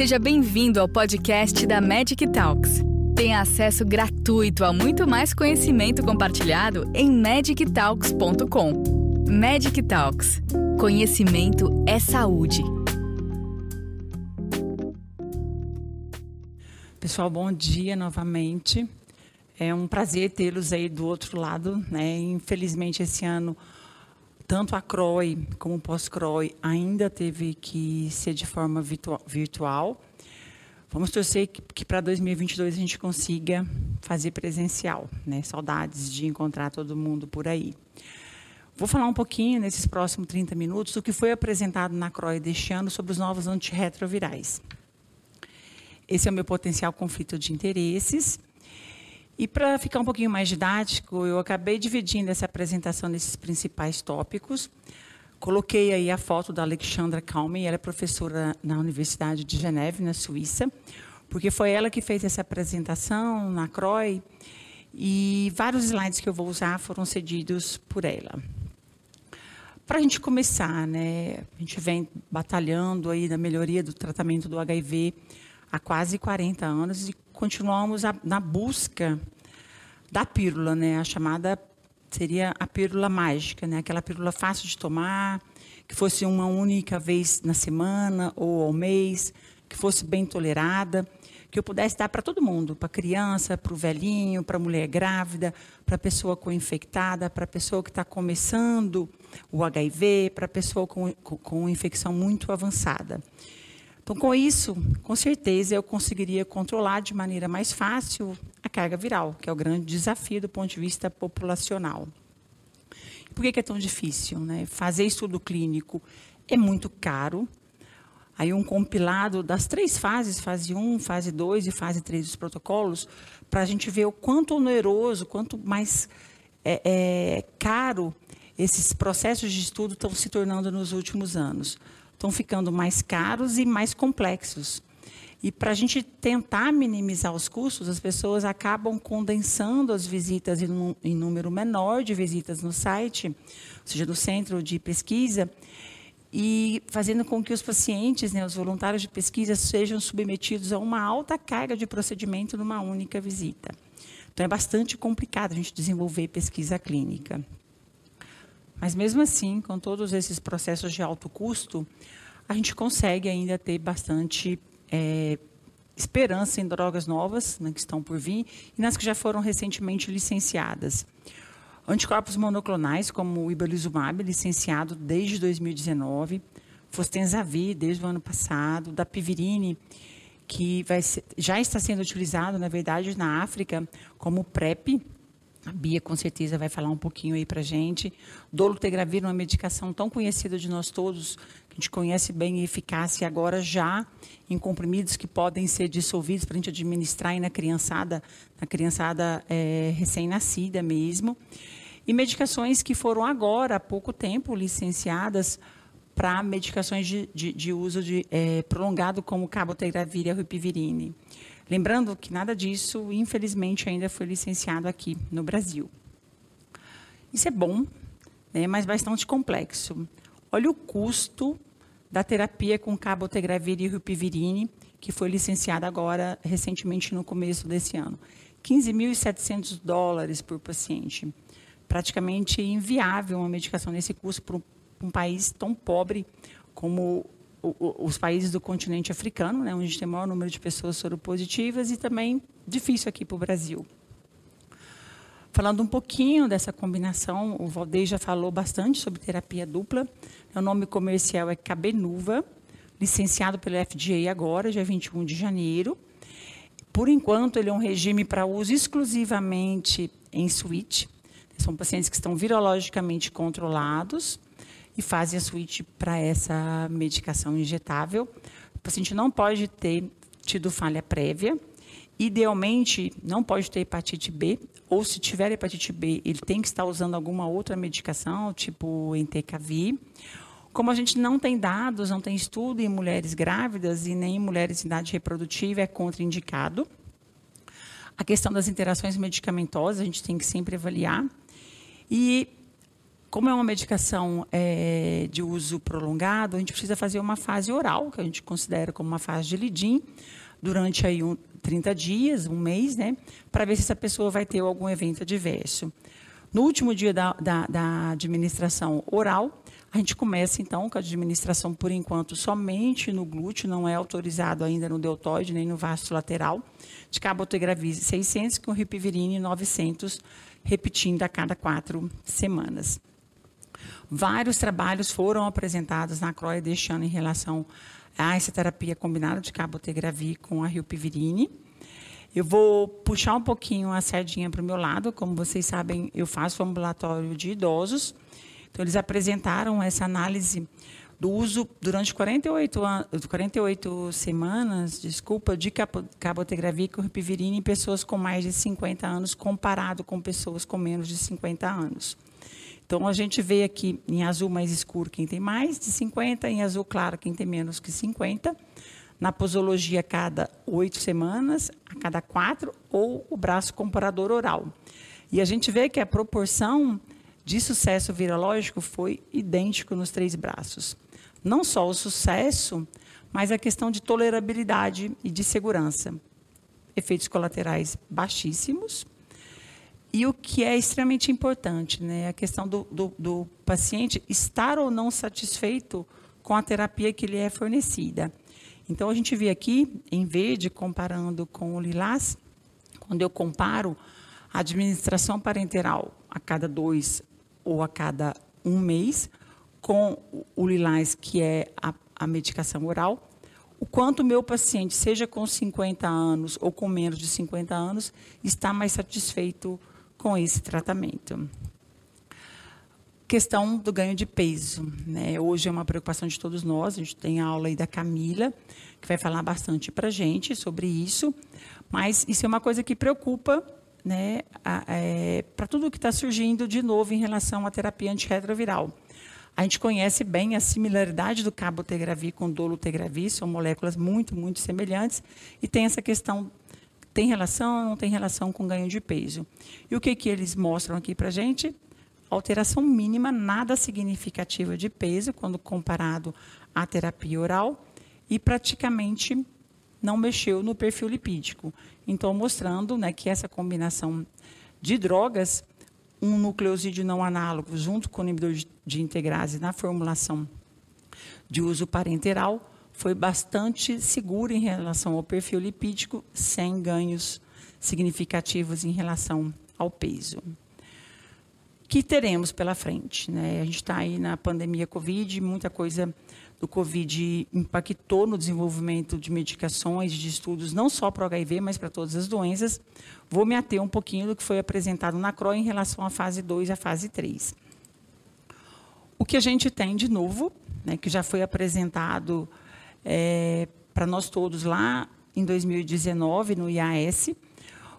Seja bem-vindo ao podcast da Magic Talks. Tenha acesso gratuito a muito mais conhecimento compartilhado em magictalks.com. Magic Talks. Conhecimento é saúde. Pessoal, bom dia novamente. É um prazer tê-los aí do outro lado, né? Infelizmente esse ano tanto a CROI como o pós-CROI ainda teve que ser de forma virtual. Vamos torcer que, que para 2022 a gente consiga fazer presencial, né? Saudades de encontrar todo mundo por aí. Vou falar um pouquinho nesses próximos 30 minutos do que foi apresentado na CROI deste ano sobre os novos antirretrovirais. Esse é o meu potencial conflito de interesses e para ficar um pouquinho mais didático, eu acabei dividindo essa apresentação nesses principais tópicos. Coloquei aí a foto da Alexandra Kalmen, ela é professora na Universidade de Geneve, na Suíça, porque foi ela que fez essa apresentação na CROI, e vários slides que eu vou usar foram cedidos por ela. Para a gente começar, né, a gente vem batalhando aí na melhoria do tratamento do HIV há quase 40 anos e continuamos a, na busca da pílula, né? A chamada seria a pílula mágica, né? Aquela pílula fácil de tomar, que fosse uma única vez na semana ou ao mês, que fosse bem tolerada, que eu pudesse dar para todo mundo, para criança, para o velhinho, para a mulher grávida, para a pessoa com infectada, para a pessoa que está começando o HIV, para a pessoa com, com infecção muito avançada. Então, com isso, com certeza, eu conseguiria controlar de maneira mais fácil a carga viral, que é o grande desafio do ponto de vista populacional. Por que é tão difícil? Né? Fazer estudo clínico é muito caro. Aí um compilado das três fases, fase 1, fase 2 e fase 3 dos protocolos, para a gente ver o quanto oneroso, quanto mais é, é, caro esses processos de estudo estão se tornando nos últimos anos estão ficando mais caros e mais complexos. E para a gente tentar minimizar os custos, as pessoas acabam condensando as visitas em, número menor de visitas no site, ou seja, no centro de pesquisa, e fazendo com que os pacientes, né, os voluntários de pesquisa, sejam submetidos a uma alta carga de procedimento numa única visita. Então, é bastante complicado a gente desenvolver pesquisa clínica. Mas mesmo assim, com todos esses processos de alto custo, a gente consegue ainda ter bastante é, esperança em drogas novas né, que estão por vir e nas que já foram recentemente licenciadas. Anticorpos monoclonais, como o ibalizumab, licenciado desde 2019, Fostenzavir, desde o ano passado, da Pivirine, que ser, já está sendo utilizado, na verdade, na África como PrEP, a Bia com certeza vai falar um pouquinho aí para gente. Dolutegravir, uma medicação tão conhecida de nós todos, que a gente conhece bem e eficácia, agora já em comprimidos que podem ser dissolvidos para a gente administrar aí na criançada, na criançada é, recém-nascida mesmo. E medicações que foram agora, há pouco tempo, licenciadas para medicações de, de, de uso de, é, prolongado, como cabotegravir e a ripivirine. Lembrando que nada disso, infelizmente, ainda foi licenciado aqui no Brasil. Isso é bom, né, mas bastante complexo. Olha o custo da terapia com cabotegravir e rupivirine, que foi licenciada agora, recentemente, no começo desse ano. 15.700 dólares por paciente. Praticamente inviável uma medicação nesse custo para um país tão pobre como os países do continente africano, né, onde tem maior número de pessoas soropositivas, e também difícil aqui para o Brasil. Falando um pouquinho dessa combinação, o Valdez já falou bastante sobre terapia dupla. O nome comercial é Cabenuva, licenciado pelo FDA agora, dia 21 de janeiro. Por enquanto, ele é um regime para uso exclusivamente em suíte. São pacientes que estão virologicamente controlados e fazem a switch para essa medicação injetável. O paciente não pode ter tido falha prévia. Idealmente, não pode ter hepatite B, ou se tiver hepatite B, ele tem que estar usando alguma outra medicação, tipo entecavir. Como a gente não tem dados, não tem estudo em mulheres grávidas e nem em mulheres em idade reprodutiva, é contraindicado. A questão das interações medicamentosas, a gente tem que sempre avaliar. E como é uma medicação é, de uso prolongado, a gente precisa fazer uma fase oral, que a gente considera como uma fase de lidim, durante aí um, 30 dias, um mês, né, para ver se essa pessoa vai ter algum evento adverso. No último dia da, da, da administração oral, a gente começa então com a administração, por enquanto, somente no glúteo, não é autorizado ainda no deltoide nem no vasto lateral, de cabotegravir 600 com ripivirine 900, repetindo a cada quatro semanas. Vários trabalhos foram apresentados na CROI deste ano em relação a essa terapia combinada de cabotegravir com a rilpivirine. Eu vou puxar um pouquinho a sardinha para o meu lado. Como vocês sabem, eu faço ambulatório de idosos. Então, eles apresentaram essa análise do uso durante 48, 48 semanas, desculpa, de cabotegravir com ripivirina em pessoas com mais de 50 anos, comparado com pessoas com menos de 50 anos. Então, a gente vê aqui em azul mais escuro quem tem mais de 50, em azul claro quem tem menos que 50. Na posologia, cada oito semanas, a cada quatro, ou o braço comparador oral. E a gente vê que a proporção de sucesso virológico foi idêntico nos três braços. Não só o sucesso, mas a questão de tolerabilidade e de segurança. Efeitos colaterais baixíssimos, e o que é extremamente importante, né, a questão do, do, do, paciente estar ou não satisfeito com a terapia que lhe é fornecida. Então, a gente vê aqui, em verde, comparando com o lilás, quando eu comparo a administração parenteral a cada dois ou a cada um mês, com o lilás, que é a, a medicação oral, o quanto o meu paciente, seja com 50 anos ou com menos de 50 anos, está mais satisfeito com esse tratamento. Questão do ganho de peso. Né? Hoje é uma preocupação de todos nós. A gente tem a aula aí da Camila, que vai falar bastante para a gente sobre isso. Mas isso é uma coisa que preocupa né, é, para tudo que está surgindo de novo em relação à terapia antirretroviral. A gente conhece bem a similaridade do cabotegravir com dolutegravir, são moléculas muito, muito semelhantes, e tem essa questão tem relação não tem relação com ganho de peso. E o que, que eles mostram aqui para a gente? Alteração mínima, nada significativa de peso, quando comparado à terapia oral, e praticamente não mexeu no perfil lipídico. Então, mostrando né, que essa combinação de drogas, um nucleosídeo não análogo junto com o inibidor de integrase na formulação de uso parenteral, foi bastante seguro em relação ao perfil lipídico, sem ganhos significativos em relação ao peso. Que teremos pela frente? Né? A gente está aí na pandemia Covid, muita coisa do Covid impactou no desenvolvimento de medicações, de estudos, não só para o HIV, mas para todas as doenças. Vou me ater um pouquinho do que foi apresentado na CRO em relação à fase 2 e à fase 3. O que a gente tem de novo, né, que já foi apresentado é, para nós todos lá em 2019, no IAS,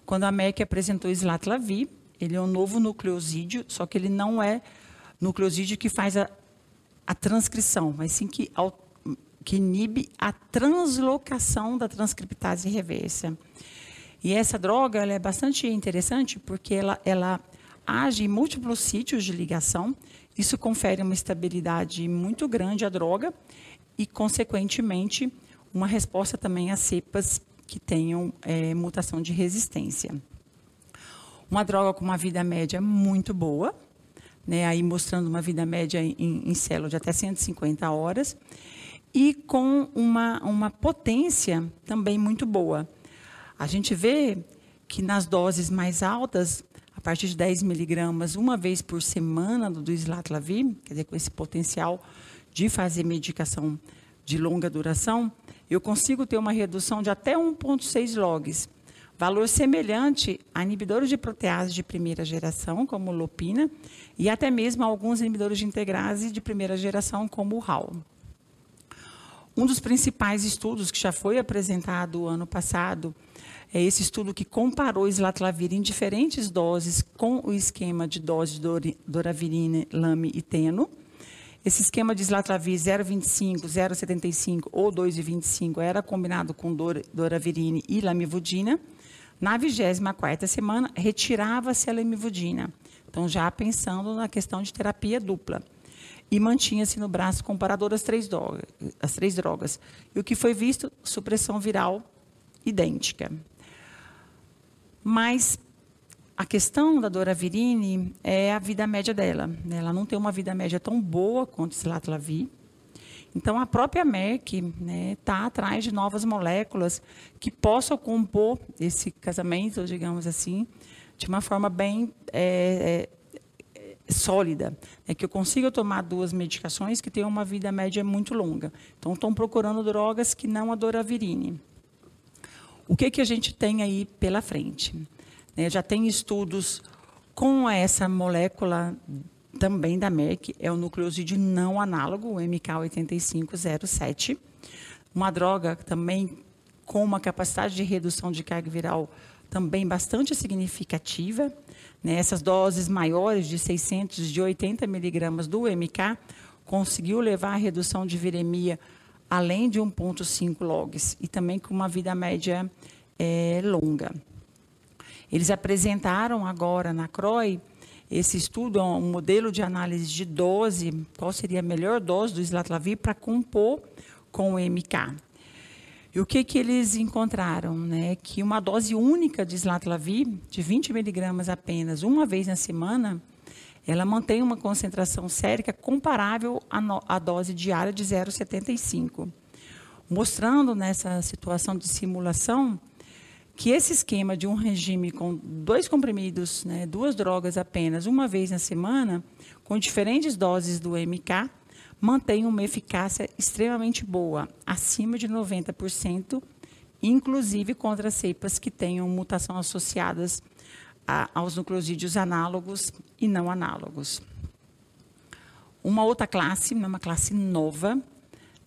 quando a MEC apresentou o Slatlavir. Ele é um novo nucleosídeo, só que ele não é nucleosídeo que faz a, a transcrição, mas sim que, que inibe a translocação da transcriptase reversa. E essa droga ela é bastante interessante porque ela, ela age em múltiplos sítios de ligação. Isso confere uma estabilidade muito grande à droga e, consequentemente, uma resposta também a cepas que tenham é, mutação de resistência. Uma droga com uma vida média muito boa, né, aí mostrando uma vida média em, em célula de até 150 horas, e com uma, uma potência também muito boa. A gente vê que nas doses mais altas, a partir de 10 miligramas, uma vez por semana do, islatravir, quer dizer, com esse potencial de fazer medicação de longa duração, eu consigo ter uma redução de até 1,6 logs, valor semelhante a inibidores de protease de primeira geração, como lopina, e até mesmo alguns inibidores de integrase de primeira geração, como o RAL. Um dos principais estudos que já foi apresentado ano passado é esse estudo que comparou islatravir em diferentes doses com o esquema de dose de doravirine, lame e teno, esse esquema de Slatravir 0,25, 0,75 ou 2,25 era combinado com Doravirine e Lamivudina. Na 24ª semana, retirava-se a Lamivudina. Então, já pensando na questão de terapia dupla. E mantinha-se no braço comparador as três, drogas, as três drogas. E o que foi visto? Supressão viral idêntica. Mas a questão da Doravirine é a vida média dela. Né? Ela não tem uma vida média tão boa quanto o Silatravir. Então, a própria Merck está né, tá atrás de novas moléculas que possam compor esse casamento, digamos assim, de uma forma bem é, é, sólida. É que eu consiga tomar duas medicações que tenham uma vida média muito longa. Então, estão procurando drogas que não a Doravirine. O que, que a gente tem aí pela frente? É, já tem estudos com essa molécula também da Merck, é o nucleosídeo não análogo, o MK8507. Uma droga também com uma capacidade de redução de carga viral também bastante significativa. Né? Essas doses maiores de 600, de 80 miligramas do MK conseguiu levar a redução de viremia além de 1,5 logs e também com uma vida média é, longa. Eles apresentaram agora na CROI esse estudo, um modelo de análise de dose, qual seria a melhor dose do islatravir para compor com o MK. E o que, que eles encontraram? Né? Que uma dose única de islatravir, de 20 miligramas apenas, uma vez na semana, ela mantém uma concentração sérica comparável à, no, à dose diária de 0,75. Mostrando nessa situação de simulação que esse esquema de um regime com dois comprimidos, né, duas drogas apenas, uma vez na semana, com diferentes doses do MK, mantém uma eficácia extremamente boa, acima de 90%, inclusive contra cepas que tenham mutação associadas aos nucleosídeos análogos e não análogos. Uma outra classe, uma classe nova,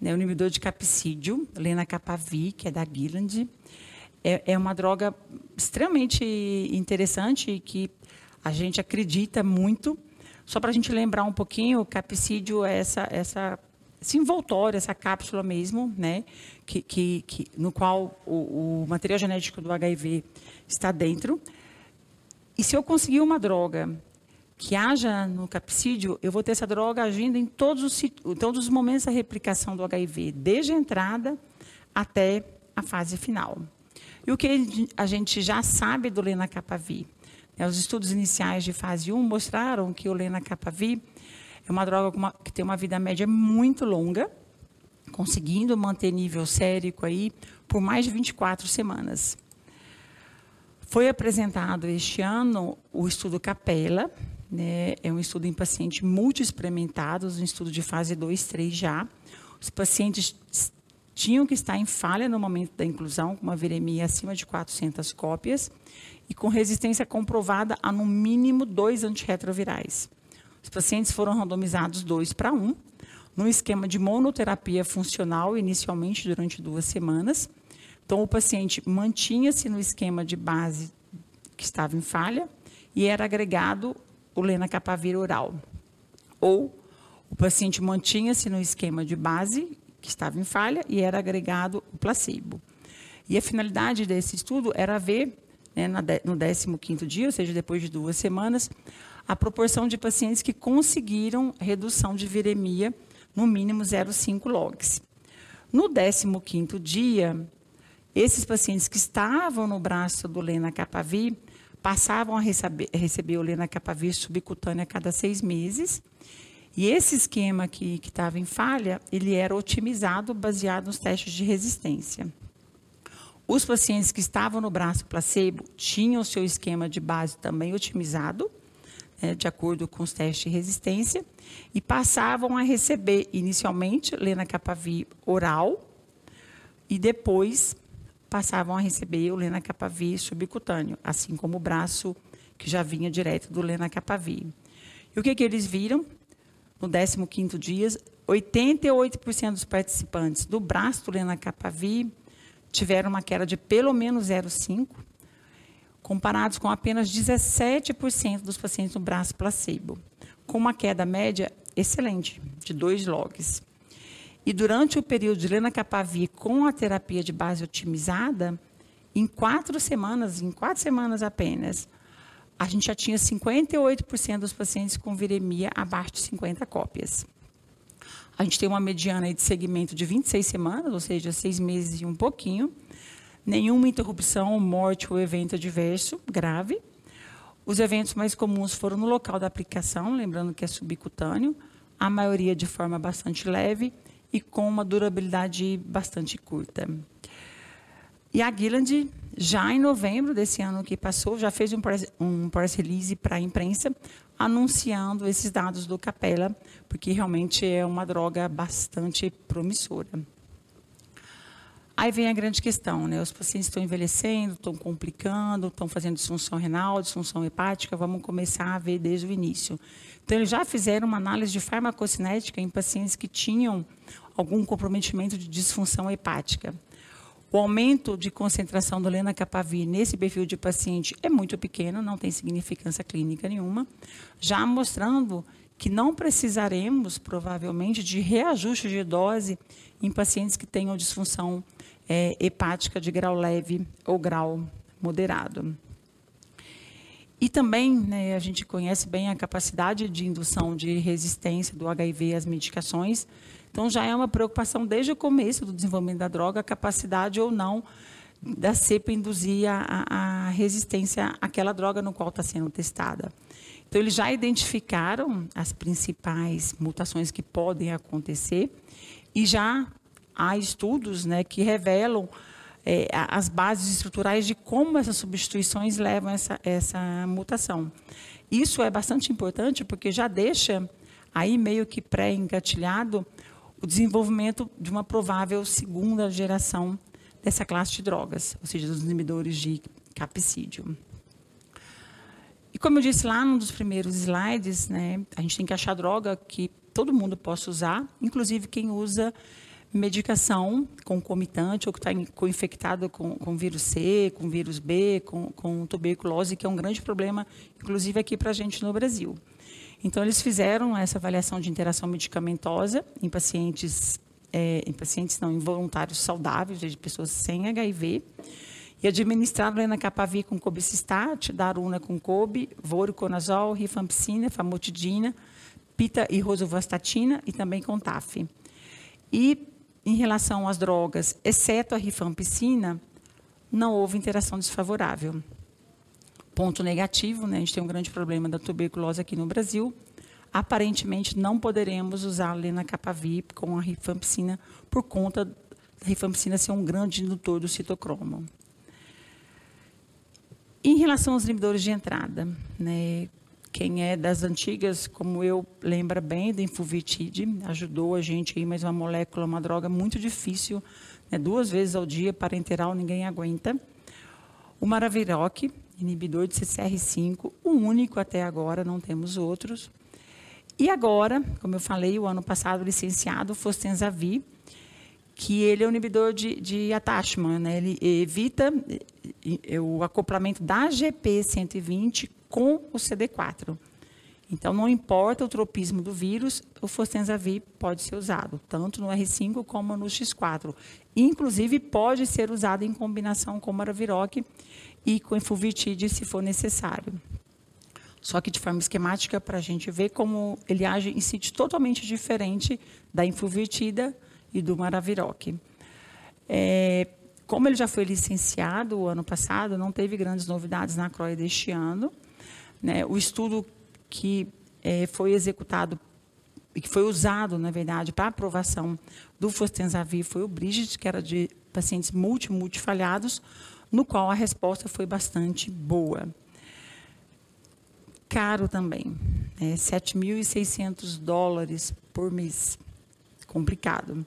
né, o inibidor de capsídio, lenacapavir, que é da Gilland, é, é uma droga extremamente interessante e que a gente acredita muito. Só para a gente lembrar um pouquinho, o capsídio é essa, essa, esse envoltório, essa cápsula mesmo, né, que, que, que no qual o, o, material genético do HIV está dentro. E se eu conseguir uma droga que haja no capsídio, eu vou ter essa droga agindo em todos os, todos os momentos da replicação do HIV, desde a entrada até a fase final. E o que a gente já sabe do lenacapavir? É, os estudos iniciais de fase 1 mostraram que o lenacapavir é uma droga que tem uma vida média muito longa, conseguindo manter nível sérico aí por mais de 24 semanas. Foi apresentado este ano o estudo Capella, né, é um estudo em pacientes multi-experimentados, um estudo de fase 2, 3 já. Os pacientes tinham que estar em falha no momento da inclusão, com uma viremia acima de 400 cópias e com resistência comprovada a no mínimo dois antirretrovirais. Os pacientes foram randomizados dois para um, num esquema de monoterapia funcional, inicialmente durante duas semanas. Então, o paciente mantinha-se no esquema de base que estava em falha e era agregado o lenacapavir oral. Ou o paciente mantinha-se no esquema de base que estava em falha e era agregado o placebo. E a finalidade desse estudo era ver, né, no 15º dia, ou seja, depois de duas semanas, a proporção de pacientes que conseguiram redução de viremia no mínimo 0,5 logs. No 15º dia, esses pacientes que estavam no braço do lenacapavir passavam a receber, receber o lenacapavir subcutâneo a cada seis meses e esse esquema que estava em falha, ele era otimizado baseado nos testes de resistência. Os pacientes que estavam no braço placebo tinham seu esquema de base também otimizado, né, de acordo com os testes de resistência, e passavam a receber inicialmente lenacapavir oral e depois passavam a receber o lenacapavir subcutâneo, assim como o braço que já vinha direto do lenacapavir. E o que, que eles viram? no 15º dia, 88% dos participantes do braço do lenacapavir tiveram uma queda de pelo menos 0,5, comparados com apenas 17% dos pacientes no braço placebo, com uma queda média excelente, de 2 logs. E durante o período de lenacapavir com a terapia de base otimizada, em quatro semanas, em quatro semanas apenas, a gente já tinha 58% dos pacientes com viremia abaixo de 50 cópias. A gente tem uma mediana de segmento de 26 semanas, ou seja, seis meses e um pouquinho. Nenhuma interrupção, morte ou evento adverso grave. Os eventos mais comuns foram no local da aplicação, lembrando que é subcutâneo, a maioria de forma bastante leve e com uma durabilidade bastante curta. E a Gilland, já em novembro desse ano que passou, já fez um press, um press release para a imprensa, anunciando esses dados do Capela, porque realmente é uma droga bastante promissora. Aí vem a grande questão, né? Os pacientes estão envelhecendo, estão complicando, estão fazendo disfunção renal, disfunção hepática, vamos começar a ver desde o início. Então, eles já fizeram uma análise de farmacocinética em pacientes que tinham algum comprometimento de disfunção hepática. O aumento de concentração do lenacapavir nesse perfil de paciente é muito pequeno, não tem significância clínica nenhuma, já mostrando que não precisaremos, provavelmente, de reajuste de dose em pacientes que tenham disfunção é, hepática de grau leve ou grau moderado. E também né, a gente conhece bem a capacidade de indução de resistência do HIV às medicações. Então já é uma preocupação desde o começo do desenvolvimento da droga, a capacidade ou não da cepa induzir a, a resistência àquela droga no qual está sendo testada. Então eles já identificaram as principais mutações que podem acontecer e já há estudos né, que revelam é, as bases estruturais de como essas substituições levam essa, essa mutação. Isso é bastante importante porque já deixa aí meio que pré-engatilhado o desenvolvimento de uma provável segunda geração dessa classe de drogas, ou seja, dos inibidores de capsídio. E como eu disse lá num dos primeiros slides, né, a gente tem que achar droga que todo mundo possa usar, inclusive quem usa medicação concomitante ou que está infectado com, com vírus C, com vírus B, com, com tuberculose, que é um grande problema, inclusive aqui para a gente no Brasil. Então, eles fizeram essa avaliação de interação medicamentosa em pacientes, é, em pacientes não involuntários saudáveis, de pessoas sem HIV, e administraram lenacapavir com cobicistat, daruna com cobi, voriconazol, rifampicina, famotidina, pita e rosuvastatina e também com TAF. E em relação às drogas, exceto a rifampicina, não houve interação desfavorável. Ponto negativo, né? a gente tem um grande problema da tuberculose aqui no Brasil. Aparentemente, não poderemos usar a lenacapavir com a rifampicina por conta da rifampicina ser um grande indutor do citocromo. Em relação aos inibidores de entrada, né, quem é das antigas, como eu, lembra bem do Infuvitide, ajudou a gente aí, mas uma molécula, uma droga muito difícil, né, duas vezes ao dia, parenteral, ninguém aguenta. O Maraviroc, inibidor de CCR5, o único até agora, não temos outros. E agora, como eu falei, o ano passado licenciado Fostenzavir, que ele é um inibidor de, de attachment, né? ele evita o acoplamento da GP120 com o CD4. Então, não importa o tropismo do vírus, o fostenzavir pode ser usado, tanto no R5 como no X4. Inclusive, pode ser usado em combinação com maraviroc e com infuvitide, se for necessário. Só que de forma esquemática, para a gente ver como ele age em sítio totalmente diferente da infuvitida e do maraviroc. É, como ele já foi licenciado o ano passado, não teve grandes novidades na CROI deste ano. Né? O estudo que é, foi executado e que foi usado, na verdade, para aprovação do Fostenzavir foi o Bridget, que era de pacientes multi-multifalhados, no qual a resposta foi bastante boa. Caro também, né? 7.600 dólares por mês. Complicado.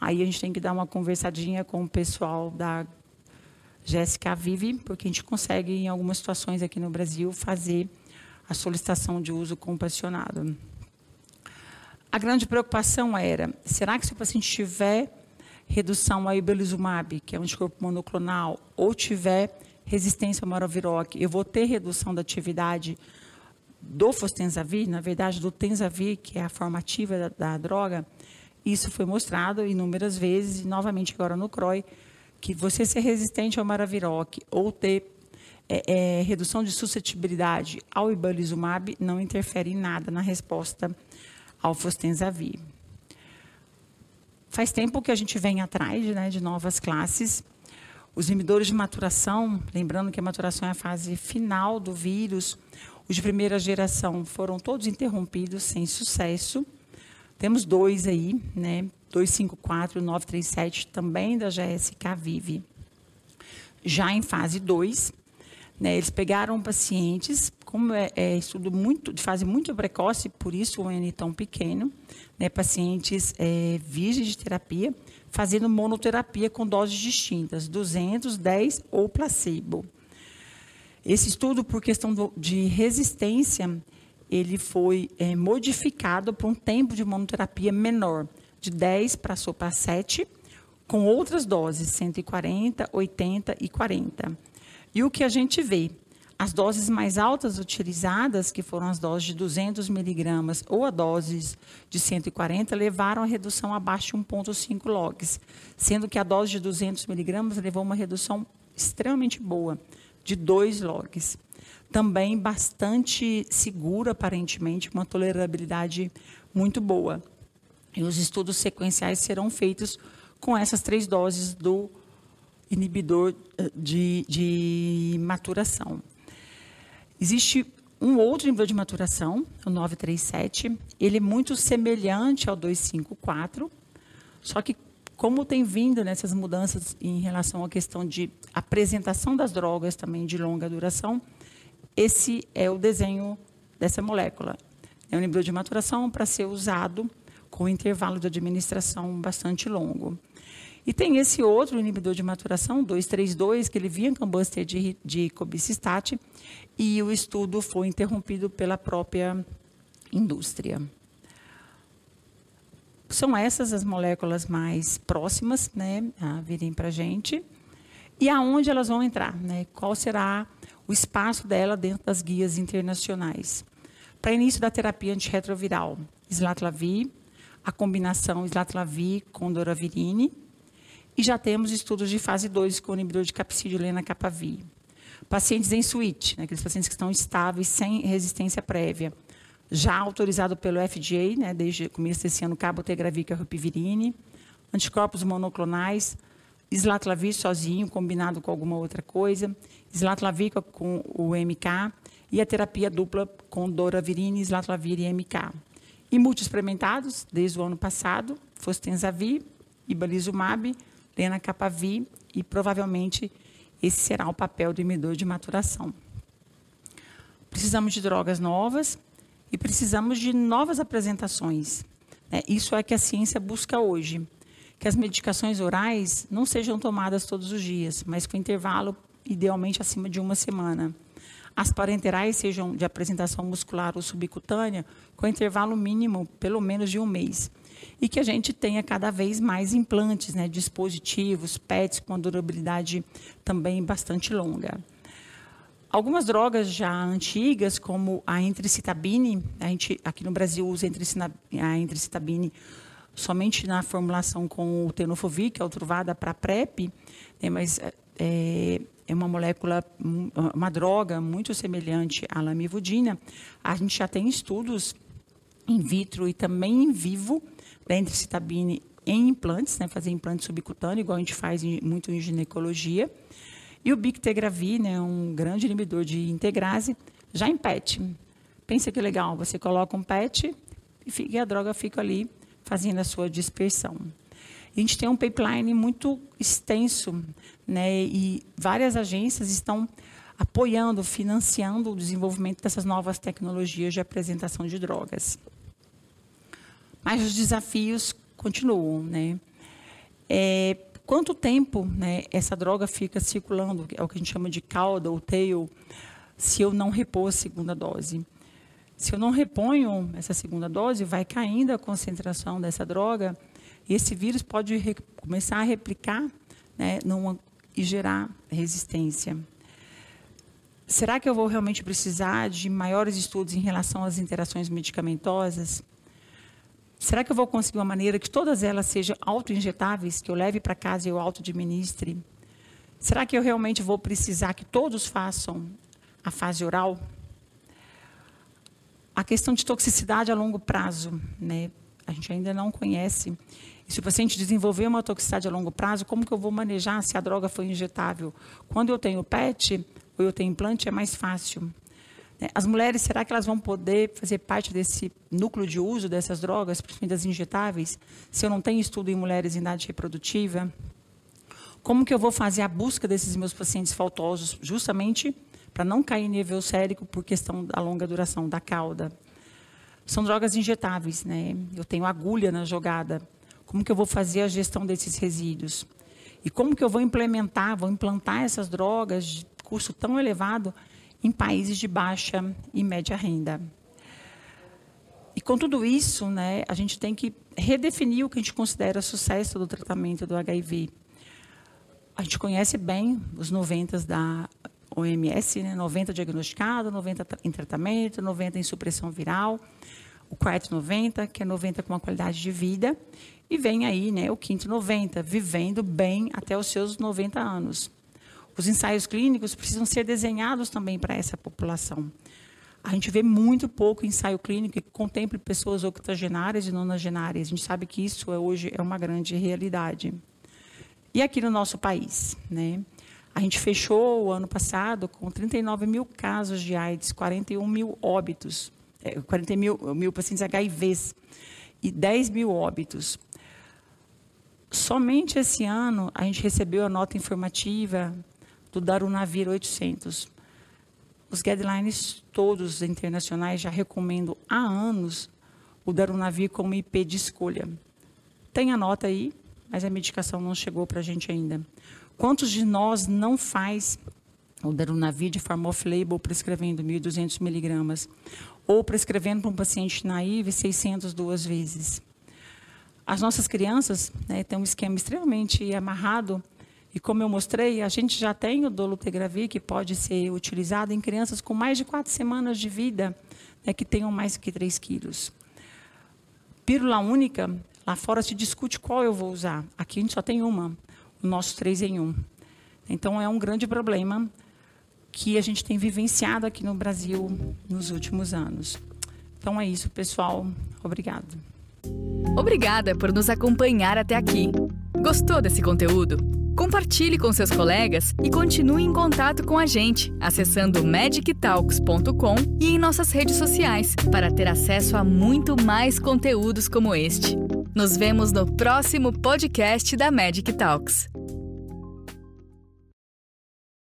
Aí a gente tem que dar uma conversadinha com o pessoal da Jéssica Vive, porque a gente consegue, em algumas situações aqui no Brasil, fazer a solicitação de uso compassionado. A grande preocupação era, será que se o paciente tiver redução ao ibelizumab, que é um anticorpo monoclonal, ou tiver resistência ao maraviroc, eu vou ter redução da atividade do fostenzavir, na verdade do tenzavir, que é a formativa da, da droga, isso foi mostrado inúmeras vezes, e novamente agora no CROI, que você ser resistente ao maraviroc ou ter é, é, redução de suscetibilidade ao ibalizumab não interfere em nada na resposta ao fostenzavir. Faz tempo que a gente vem atrás né, de novas classes. Os inibidores de maturação, lembrando que a maturação é a fase final do vírus, os de primeira geração foram todos interrompidos sem sucesso. Temos dois aí, né? 254 e 937, também da GSK Vive. Já em fase 2, né, eles pegaram pacientes, como é, é, estudo muito, de fase muito precoce, por isso o N tão pequeno, né, pacientes é, virgens de terapia, fazendo monoterapia com doses distintas, 200, 10 ou placebo. Esse estudo, por questão do, de resistência, ele foi é, modificado para um tempo de monoterapia menor, de 10 passou para 7, com outras doses, 140, 80 e 40. E o que a gente vê? As doses mais altas utilizadas, que foram as doses de 200 miligramas ou a doses de 140, levaram a redução abaixo de 1,5 logs, sendo que a dose de 200 miligramas levou uma redução extremamente boa, de 2 logs. Também bastante segura, aparentemente, uma tolerabilidade muito boa. E os estudos sequenciais serão feitos com essas três doses do inibidor eh, de, de maturação. Existe um outro inibidor de maturação, o 937. Ele é muito semelhante ao 254, só que como tem vindo nessas mudanças em relação à questão de apresentação das drogas também de longa duração, esse é o desenho dessa molécula. É um inibidor de maturação para ser usado com intervalo de administração bastante longo. E tem esse outro inibidor de maturação, 232, que ele via cambuster de, de cobicistat, e o estudo foi interrompido pela própria indústria. São essas as moléculas mais próximas né, a virem para a gente. E aonde elas vão entrar? Né? Qual será o espaço dela dentro das guias internacionais? Para início da terapia antirretroviral, islatravir, a combinação islatravir com doravirine, e já temos estudos de fase 2 com inibidor de capsídeo lenacapavir. Pacientes em suíte, né, aqueles pacientes que estão estáveis, sem resistência prévia. Já autorizado pelo FDA, né, desde o começo desse ano, cabotegravir e rupivirine. Anticorpos monoclonais, islatravir sozinho, combinado com alguma outra coisa. Islatravir com o MK. E a terapia dupla com doravirine, islatravir e MK. E multiexperimentados, desde o ano passado, fostenzavir, ibalizumab, plena Capavi e provavelmente esse será o papel do imidor de maturação. Precisamos de drogas novas e precisamos de novas apresentações. Né? Isso é que a ciência busca hoje. Que as medicações orais não sejam tomadas todos os dias, mas com intervalo idealmente acima de uma semana. As parenterais sejam de apresentação muscular ou subcutânea, com intervalo mínimo pelo menos de um mês e que a gente tenha cada vez mais implantes, né, dispositivos, PETs com durabilidade também bastante longa. Algumas drogas já antigas, como a entricitabine, a gente aqui no Brasil usa a entricitabine somente na formulação com o tenofovir, que é outruvada para PrEP, né, mas é, é uma molécula, uma droga muito semelhante à lamivudina. A gente já tem estudos in vitro e também em vivo da entricitabine em implantes, né, fazer implante subcutâneo, igual a gente faz em, muito em ginecologia. E o Bictegravir, né, um grande inibidor de integrase, já em PET. Pensa que legal, você coloca um PET e, fica, e a droga fica ali fazendo a sua dispersão. A gente tem um pipeline muito extenso, né, e várias agências estão apoiando, financiando o desenvolvimento dessas novas tecnologias de apresentação de drogas. Mas os desafios continuam, né? É, quanto tempo né, essa droga fica circulando, é o que a gente chama de cauda ou tail, se eu não repor a segunda dose? Se eu não reponho essa segunda dose, vai caindo a concentração dessa droga e esse vírus pode começar a replicar né, numa, e gerar resistência. Será que eu vou realmente precisar de maiores estudos em relação às interações medicamentosas? Será que eu vou conseguir uma maneira que todas elas sejam auto-injetáveis, que eu leve para casa e eu auto-administre? Será que eu realmente vou precisar que todos façam a fase oral? A questão de toxicidade a longo prazo, né? A gente ainda não conhece. Se o paciente desenvolver uma toxicidade a longo prazo, como que eu vou manejar se a droga foi injetável? Quando eu tenho PET ou eu tenho implante, é mais fácil. Né? As mulheres, será que elas vão poder fazer parte desse núcleo de uso dessas drogas, principalmente das injetáveis, se eu não tenho estudo em mulheres em idade reprodutiva? Como que eu vou fazer a busca desses meus pacientes faltosos, justamente para não cair em nível sérico por questão da longa duração da cauda. São drogas injetáveis, né? Eu tenho agulha na jogada. Como que eu vou fazer a gestão desses resíduos? E como que eu vou implementar, vou implantar essas drogas de custo tão elevado em países de baixa e média renda? E com tudo isso, né, a gente tem que redefinir o que a gente considera sucesso do tratamento do HIV. A gente conhece bem os 90 da OMS, né? 90 diagnosticado, 90 em tratamento, 90 em supressão viral, o quarto 90, que é 90 com uma qualidade de vida, e vem aí né, o quinto 90, vivendo bem até os seus 90 anos. Os ensaios clínicos precisam ser desenhados também para essa população. A gente vê muito pouco ensaio clínico que contemple pessoas octogenárias e nonagenárias. A gente sabe que isso é, hoje é uma grande realidade. E aqui no nosso país, né? A gente fechou o ano passado com 39 mil casos de AIDS, 41 mil óbitos, 40 é, mil, mil pacientes HIVs e 10 mil óbitos. Somente esse ano a gente recebeu a nota informativa do Darunavir 800. Os guidelines todos internacionais já recomendam há anos o Darunavir como IP de escolha. Tem a nota aí, mas a medicação não chegou para a gente ainda. Quantos de nós não faz o Darunavir de forma off-label prescrevendo 1.200 miligramas ou prescrevendo para um paciente naive 600 duas vezes? As nossas crianças né, têm um esquema extremamente amarrado e como eu mostrei, a gente já tem o dolutegravir que pode ser utilizado em crianças com mais de quatro semanas de vida, né, que tenham mais que 3 quilos. Pílula única, lá fora se discute qual eu vou usar. Aqui a gente só tem uma o nosso 3 em 1. Então, é um grande problema que a gente tem vivenciado aqui no Brasil nos últimos anos. Então é isso, pessoal. Obrigado. Obrigada por nos acompanhar até aqui. Gostou desse conteúdo? Compartilhe com seus colegas e continue em contato com a gente acessando magictalks.com e em nossas redes sociais para ter acesso a muito mais conteúdos como este. Nos vemos no próximo podcast da Magic Talks.